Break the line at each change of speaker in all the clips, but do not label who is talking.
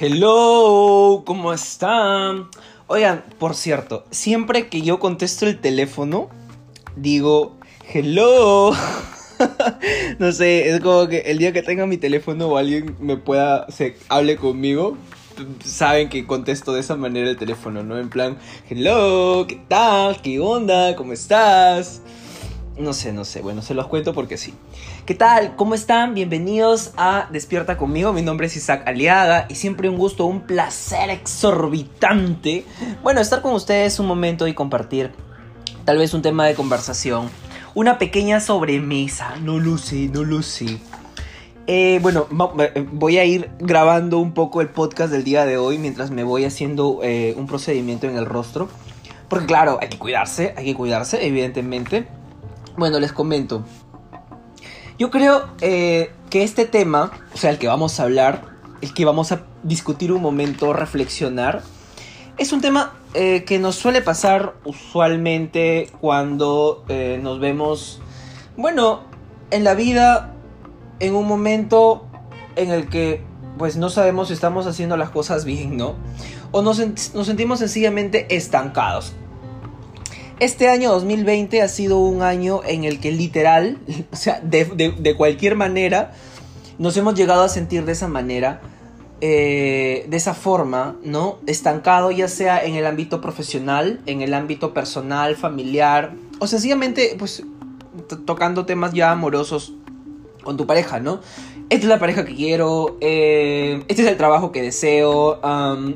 Hello, ¿cómo están? Oigan, por cierto, siempre que yo contesto el teléfono, digo, hello. no sé, es como que el día que tenga mi teléfono o alguien me pueda, se hable conmigo, saben que contesto de esa manera el teléfono, ¿no? En plan, hello, ¿qué tal? ¿Qué onda? ¿Cómo estás? No sé, no sé. Bueno, se los cuento porque sí. ¿Qué tal? ¿Cómo están? Bienvenidos a Despierta conmigo. Mi nombre es Isaac Aliaga y siempre un gusto, un placer exorbitante. Bueno, estar con ustedes un momento y compartir tal vez un tema de conversación. Una pequeña sobremesa. No lo sé, no lo sé. Eh, bueno, eh, voy a ir grabando un poco el podcast del día de hoy mientras me voy haciendo eh, un procedimiento en el rostro. Porque claro, hay que cuidarse, hay que cuidarse, evidentemente. Bueno, les comento. Yo creo eh, que este tema, o sea, el que vamos a hablar, el que vamos a discutir un momento, reflexionar, es un tema eh, que nos suele pasar usualmente cuando eh, nos vemos, bueno, en la vida, en un momento en el que pues no sabemos si estamos haciendo las cosas bien, ¿no? O nos, nos sentimos sencillamente estancados. Este año 2020 ha sido un año en el que literal, o sea, de, cualquier manera, nos hemos llegado a sentir de esa manera, eh, de esa forma, ¿no? Estancado ya sea en el ámbito profesional, en el ámbito personal, familiar, o sencillamente, pues, tocando temas ya amorosos con tu pareja, ¿no? Esta es la pareja que quiero, eh, este es el trabajo que deseo,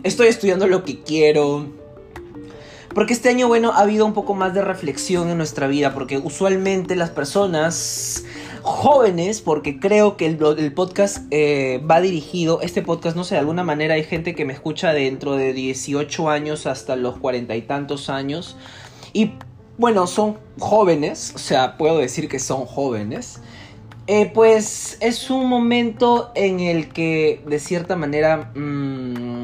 estoy estudiando lo que quiero porque este año, bueno, ha habido un poco más de reflexión en nuestra vida, porque usualmente las personas jóvenes, porque creo que el, podcast eh, va dirigido, este podcast, no sé, de alguna manera hay gente que me escucha dentro de 18 años hasta los cuarenta y tantos años, y bueno, son jóvenes, o sea, puedo decir que son jóvenes. Eh, pues es un momento en el que de cierta manera mmm,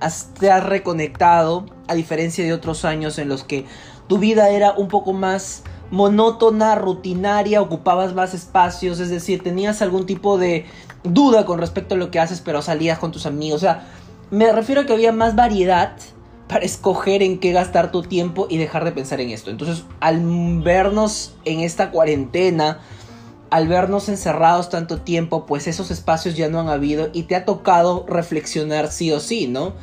has reconectado, a diferencia de otros años en los que tu vida era un poco más monótona, rutinaria, ocupabas más espacios, es decir, tenías algún tipo de duda con respecto a lo que haces, pero salías con tus amigos. O sea, me refiero a que había más variedad para escoger en qué gastar tu tiempo y dejar de pensar en esto. Entonces, al vernos en esta cuarentena, al vernos encerrados tanto tiempo, pues esos espacios ya no han habido y te ha tocado reflexionar sí o sí, ¿no?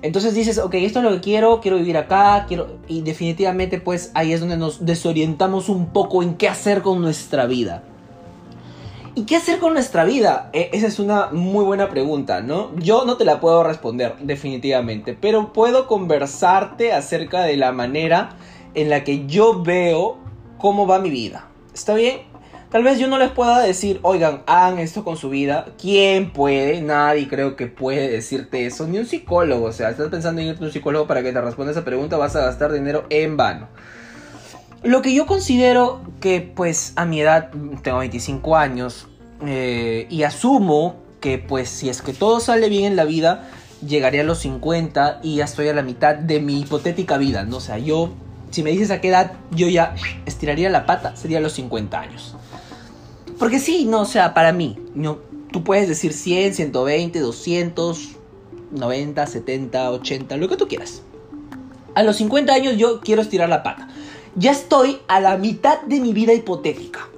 Entonces dices, ok, esto es lo que quiero, quiero vivir acá, quiero... Y definitivamente pues ahí es donde nos desorientamos un poco en qué hacer con nuestra vida. ¿Y qué hacer con nuestra vida? E, esa es una muy buena pregunta, ¿no? Yo no te la puedo responder definitivamente, pero puedo conversarte acerca de la manera en la que yo veo cómo va mi vida. ¿Está bien? Tal vez yo no les pueda decir, oigan, hagan esto con su vida. ¿Quién puede? Nadie creo que puede decirte eso. Ni un psicólogo. O sea, estás pensando en irte a un psicólogo para que te responda esa pregunta, vas a gastar dinero en vano. Lo que yo considero que, pues, a mi edad, tengo 25 años, eh, y asumo que, pues, si es que todo sale bien en la vida, llegaré a los 50 y ya estoy a la mitad de mi hipotética vida, ¿no? O sea, yo, si me dices a qué edad, yo ya estiraría la pata, sería a los 50 años. Porque sí, no, o sea, para mí, no, tú puedes decir 100, 120, 200, 90, 70, 80, lo que tú quieras. A los 50 años yo quiero estirar la pata. Ya estoy a la mitad de mi vida hipotética.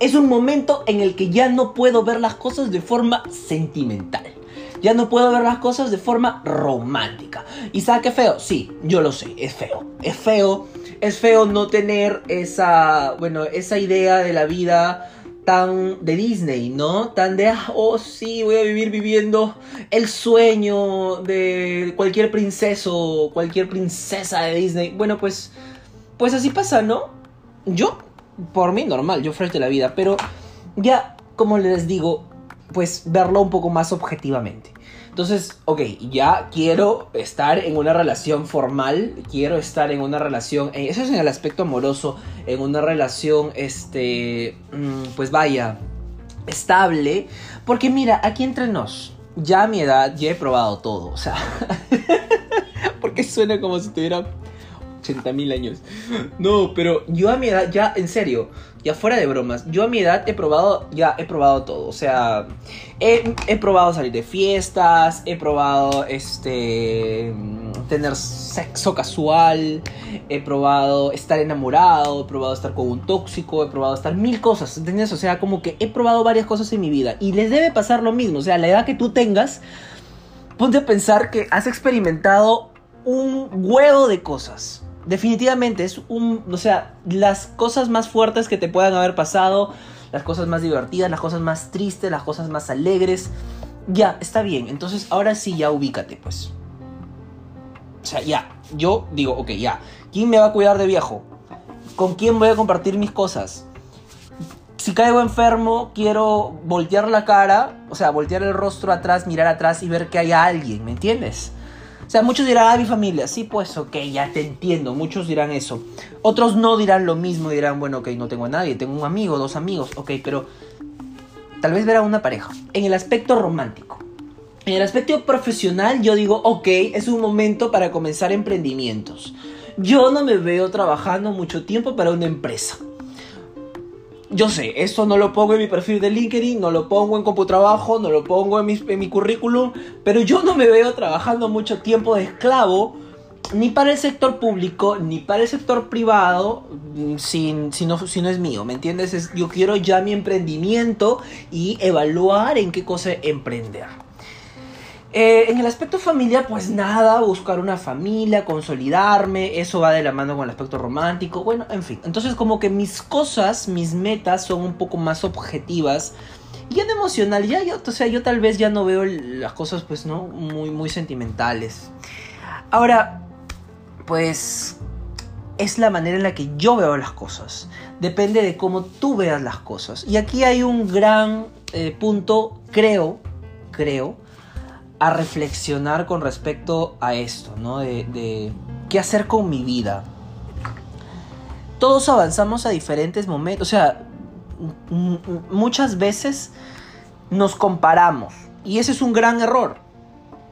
Es un momento en el que ya no puedo ver las cosas de forma sentimental. Ya no puedo ver las cosas de forma romántica. ¿Y sabe qué feo? Sí, yo lo sé, es feo. Es feo. Es feo no tener esa, bueno, esa idea de la vida tan de Disney, ¿no? Tan de, ah, oh sí, voy a vivir viviendo el sueño de cualquier princeso, cualquier princesa de Disney. Bueno, pues, pues así pasa, ¿no? Yo, por mí, normal, yo de la vida, pero ya, como les digo, pues verlo un poco más objetivamente. Entonces, ok, ya quiero estar en una relación formal, quiero estar en una relación, eh, eso es en el aspecto amoroso, en una relación, este, mm, pues vaya, estable, porque mira, aquí entre nos, ya a mi edad ya he probado todo, o sea, porque suena como si tuviera 80 mil años. No, pero yo a mi edad, ya, en serio, ya fuera de bromas, yo a mi edad he probado, ya he probado todo. O sea, he, he probado salir de fiestas, he probado, este, tener sexo casual, he probado estar enamorado, he probado estar con un tóxico, he probado estar mil cosas, ¿entiendes? O sea, como que he probado varias cosas en mi vida y les debe pasar lo mismo. O sea, la edad que tú tengas, ponte a pensar que has experimentado un huevo de cosas. Definitivamente es un, o sea, las cosas más fuertes que te puedan haber pasado, las cosas más divertidas, las cosas más tristes, las cosas más alegres. Ya, está bien. Entonces, ahora sí ya ubícate, pues. O sea, ya, yo digo, ok, ya. ¿Quién me va a cuidar de viejo? ¿Con quién voy a compartir mis cosas? Si caigo enfermo, quiero voltear la cara, o sea, voltear el rostro atrás, mirar atrás y ver que hay alguien, ¿me entiendes? O sea, muchos dirán, ah, mi familia, sí, pues, ok, ya te entiendo, muchos dirán eso. Otros no dirán lo mismo, dirán, bueno, ok, no tengo a nadie, tengo un amigo, dos amigos, ok, pero tal vez ver a una pareja. En el aspecto romántico, en el aspecto profesional yo digo, ok, es un momento para comenzar emprendimientos. Yo no me veo trabajando mucho tiempo para una empresa. Yo sé, eso no lo pongo en mi perfil de LinkedIn, no lo pongo en CompuTrabajo, no lo pongo en mi, en mi currículum, pero yo no me veo trabajando mucho tiempo de esclavo ni para el sector público, ni para el sector privado, mm, si, si, no, si no es mío, ¿me entiendes? yo quiero ya mi emprendimiento y evaluar en qué cosa emprender. Eh, en el aspecto familiar, pues nada, buscar una familia, consolidarme, eso va de la mano con el aspecto romántico, bueno, en fin. Entonces como que mis cosas, mis metas son un poco más objetivas. Y en emocional, ya yo, o sea, yo tal vez ya no veo las cosas, pues, ¿no? Muy, muy sentimentales. Ahora, pues, es la manera en la que yo veo las cosas. Depende de cómo tú veas las cosas. Y aquí hay un gran eh, punto, creo, creo, a reflexionar con respecto a esto, ¿no? De, qué hacer con mi vida. Todos avanzamos a diferentes momentos, o sea, muchas veces nos comparamos y ese es un gran error.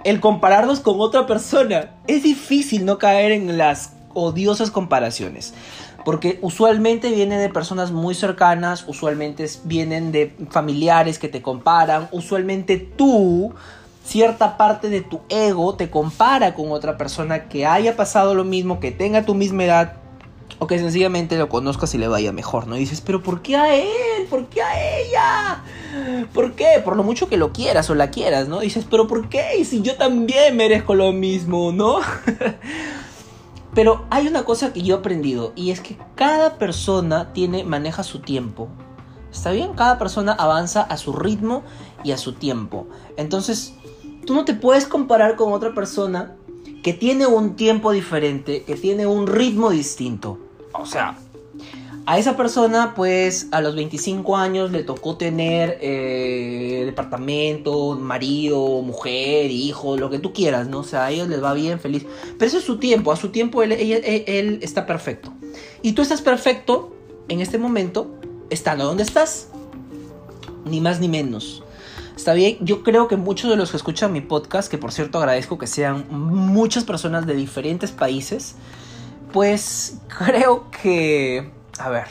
El compararnos con otra persona. Es difícil no caer en las odiosas comparaciones. Porque usualmente vienen de personas muy cercanas, usualmente vienen de familiares que te comparan, usualmente tú cierta parte de tu ego te compara con otra persona que haya pasado lo mismo, que tenga tu misma edad o que sencillamente lo conozcas y le vaya mejor, ¿no? Y dices, pero ¿por qué a él? ¿Por qué a ella? ¿Por qué? Por lo mucho que lo quieras o la quieras, ¿no? dices, pero ¿por qué? Y si yo también merezco lo mismo, ¿no? pero hay una cosa que yo he aprendido y es que cada persona tiene, maneja su tiempo. ¿Está bien? Cada persona avanza a su ritmo y a su tiempo. Entonces, tú no te puedes comparar con otra persona que tiene un tiempo diferente, que tiene un ritmo distinto. O sea, a esa persona, pues, a los 25 años le tocó tener eh, departamento, marido, mujer, hijo, lo que tú quieras, ¿no? O sea, a ellos les va bien, feliz. Pero eso es su tiempo, a su tiempo él, él está perfecto. Y tú estás perfecto en este momento, estando donde estás. Ni más ni menos. Está bien, yo creo que muchos de los que escuchan mi podcast, que por cierto agradezco que sean muchas personas de diferentes países, pues creo que, a ver,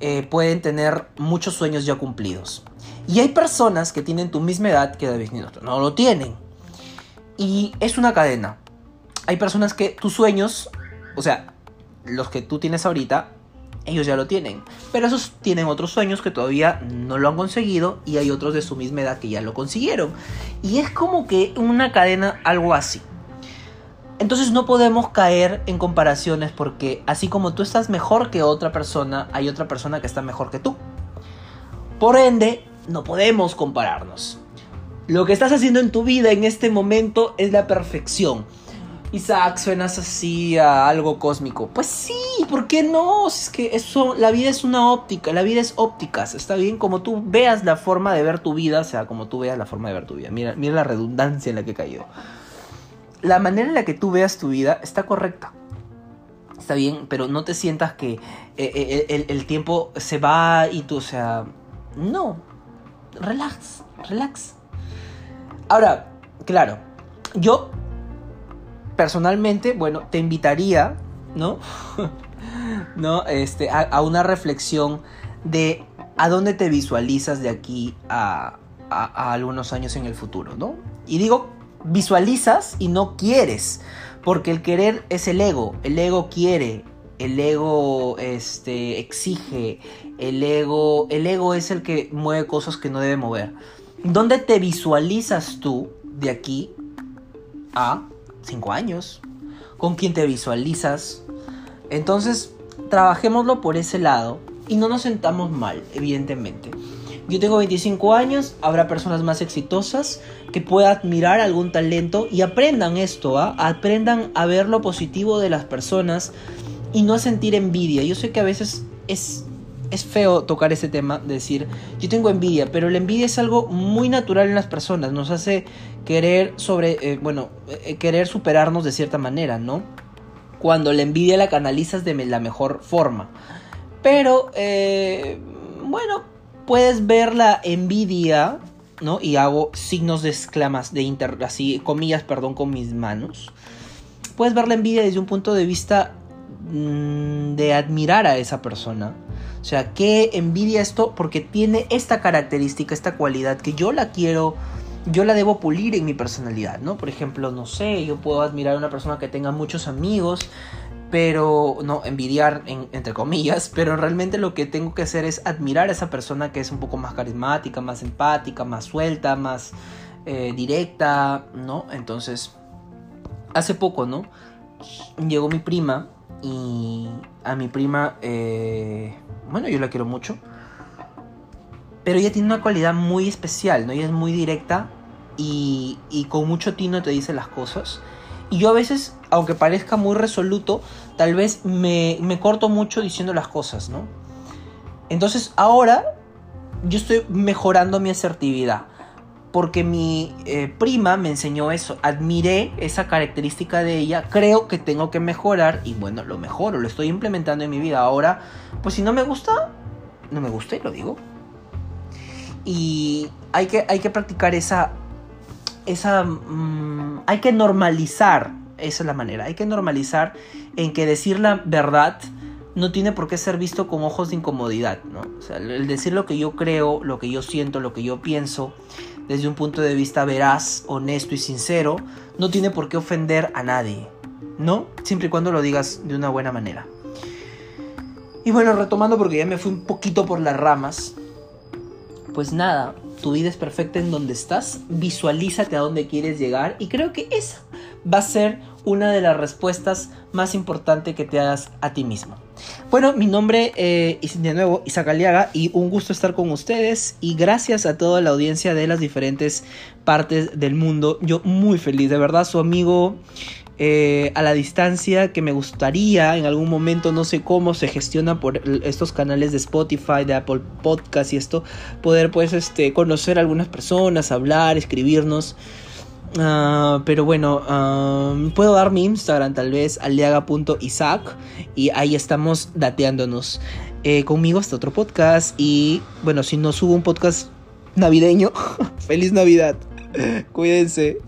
eh, pueden tener muchos sueños ya cumplidos. Y hay personas que tienen tu misma edad que David Minuto, no lo tienen. Y es una cadena. Hay personas que tus sueños, o sea, los que tú tienes ahorita, ellos ya lo tienen. Pero esos tienen otros sueños que todavía no lo han conseguido y hay otros de su misma edad que ya lo consiguieron. Y es como que una cadena algo así. Entonces no podemos caer en comparaciones porque así como tú estás mejor que otra persona, hay otra persona que está mejor que tú. Por ende, no podemos compararnos. Lo que estás haciendo en tu vida en este momento es la perfección. Isaac, suenas así a algo cósmico. Pues sí, ¿por qué no? Es que eso, la vida es una óptica, la vida es ópticas, está bien como tú veas la forma de ver tu vida, o sea, como tú veas la forma de ver tu vida. Mira, mira la redundancia en la que he caído. La manera en la que tú veas tu vida está correcta. Está bien, pero no te sientas que eh, eh, el, el tiempo se va y tú, o sea, no. Relax, relax. Ahora, claro, yo personalmente, bueno, te invitaría ¿no? ¿No? Este, a, una reflexión de a dónde te visualizas de aquí a, a, algunos años en el futuro, ¿no? Y digo, visualizas y no quieres, porque el querer es el ego, el ego quiere, el ego este, exige, el ego, el ego es el que mueve cosas que no debe mover. ¿Dónde te visualizas tú de aquí a cinco años? ¿Con quién te visualizas? Entonces, trabajémoslo por ese lado y no nos sentamos mal, evidentemente. Yo tengo 25 años, habrá personas más exitosas que puedan admirar algún talento y aprendan esto, ¿ah? aprendan a ver lo positivo de las personas y no a sentir envidia. Yo sé que a veces es, es feo tocar ese tema, decir, yo tengo envidia, pero la envidia es algo muy natural en las personas, nos hace querer sobre, eh, bueno, eh, querer superarnos de cierta manera, ¿no? Cuando la envidia la canalizas de la mejor forma. Pero, eh, bueno, puedes ver la envidia, ¿no? Y hago signos de exclamas, de inter, así, comillas, perdón, con mis manos. Puedes ver la envidia desde un punto de vista mm, de admirar a esa persona. O sea, que envidia esto porque tiene esta característica, esta cualidad que yo la quiero, yo la debo pulir en mi personalidad, ¿no? Por ejemplo, no sé, yo puedo admirar a una persona que tenga muchos amigos, pero no envidiar entre comillas, pero realmente lo que tengo que hacer es admirar a esa persona que es un poco más carismática, más empática, más suelta, más eh, directa, ¿no? Entonces, hace poco, ¿no? Llegó mi prima y a mi prima, eh, bueno, yo la quiero mucho, pero ella tiene una cualidad muy especial, ¿no? Ella es muy directa y, y con mucho tino te dice las cosas. Y yo a veces, aunque parezca muy resoluto, tal vez me, corto mucho diciendo las cosas, ¿no? Entonces ahora yo estoy mejorando mi asertividad. Porque mi eh, prima me enseñó eso. Admiré esa característica de ella. Creo que tengo que mejorar. Y bueno, lo mejoro. Lo estoy implementando en mi vida. Ahora, pues si no me gusta, no me gusta y lo digo. Y hay que, hay que practicar esa. Esa. Mm, hay que normalizar esa es la manera. Hay que normalizar en que decir la verdad no tiene por qué ser visto con ojos de incomodidad, ¿no? O sea, el decir lo que yo creo, lo que yo siento, lo que yo pienso, desde un punto de vista veraz, honesto y sincero, no tiene por qué ofender a nadie, ¿no? Siempre y cuando lo digas de una buena manera. Y bueno, retomando porque ya me fui un poquito por las ramas, pues nada, tu vida es perfecta en donde estás, visualízate a dónde quieres llegar y creo que esa va a ser una de las respuestas más importantes que te hagas a ti mismo. Bueno, mi nombre eh, es de nuevo Isaac Aliaga y un gusto estar con ustedes y gracias a toda la audiencia de las diferentes partes del mundo. Yo muy feliz, de verdad, su amigo eh, a la distancia que me gustaría en algún momento, no sé cómo se gestiona por estos canales de Spotify, de Apple Podcast y esto, poder pues este, conocer a algunas personas, hablar, escribirnos. Ah, pero bueno, ah, puedo dar mi Instagram tal vez, aliaga.isaac y ahí estamos dateándonos. Eh, conmigo hasta otro podcast y bueno, si no subo un podcast navideño, feliz Navidad. Cuídense.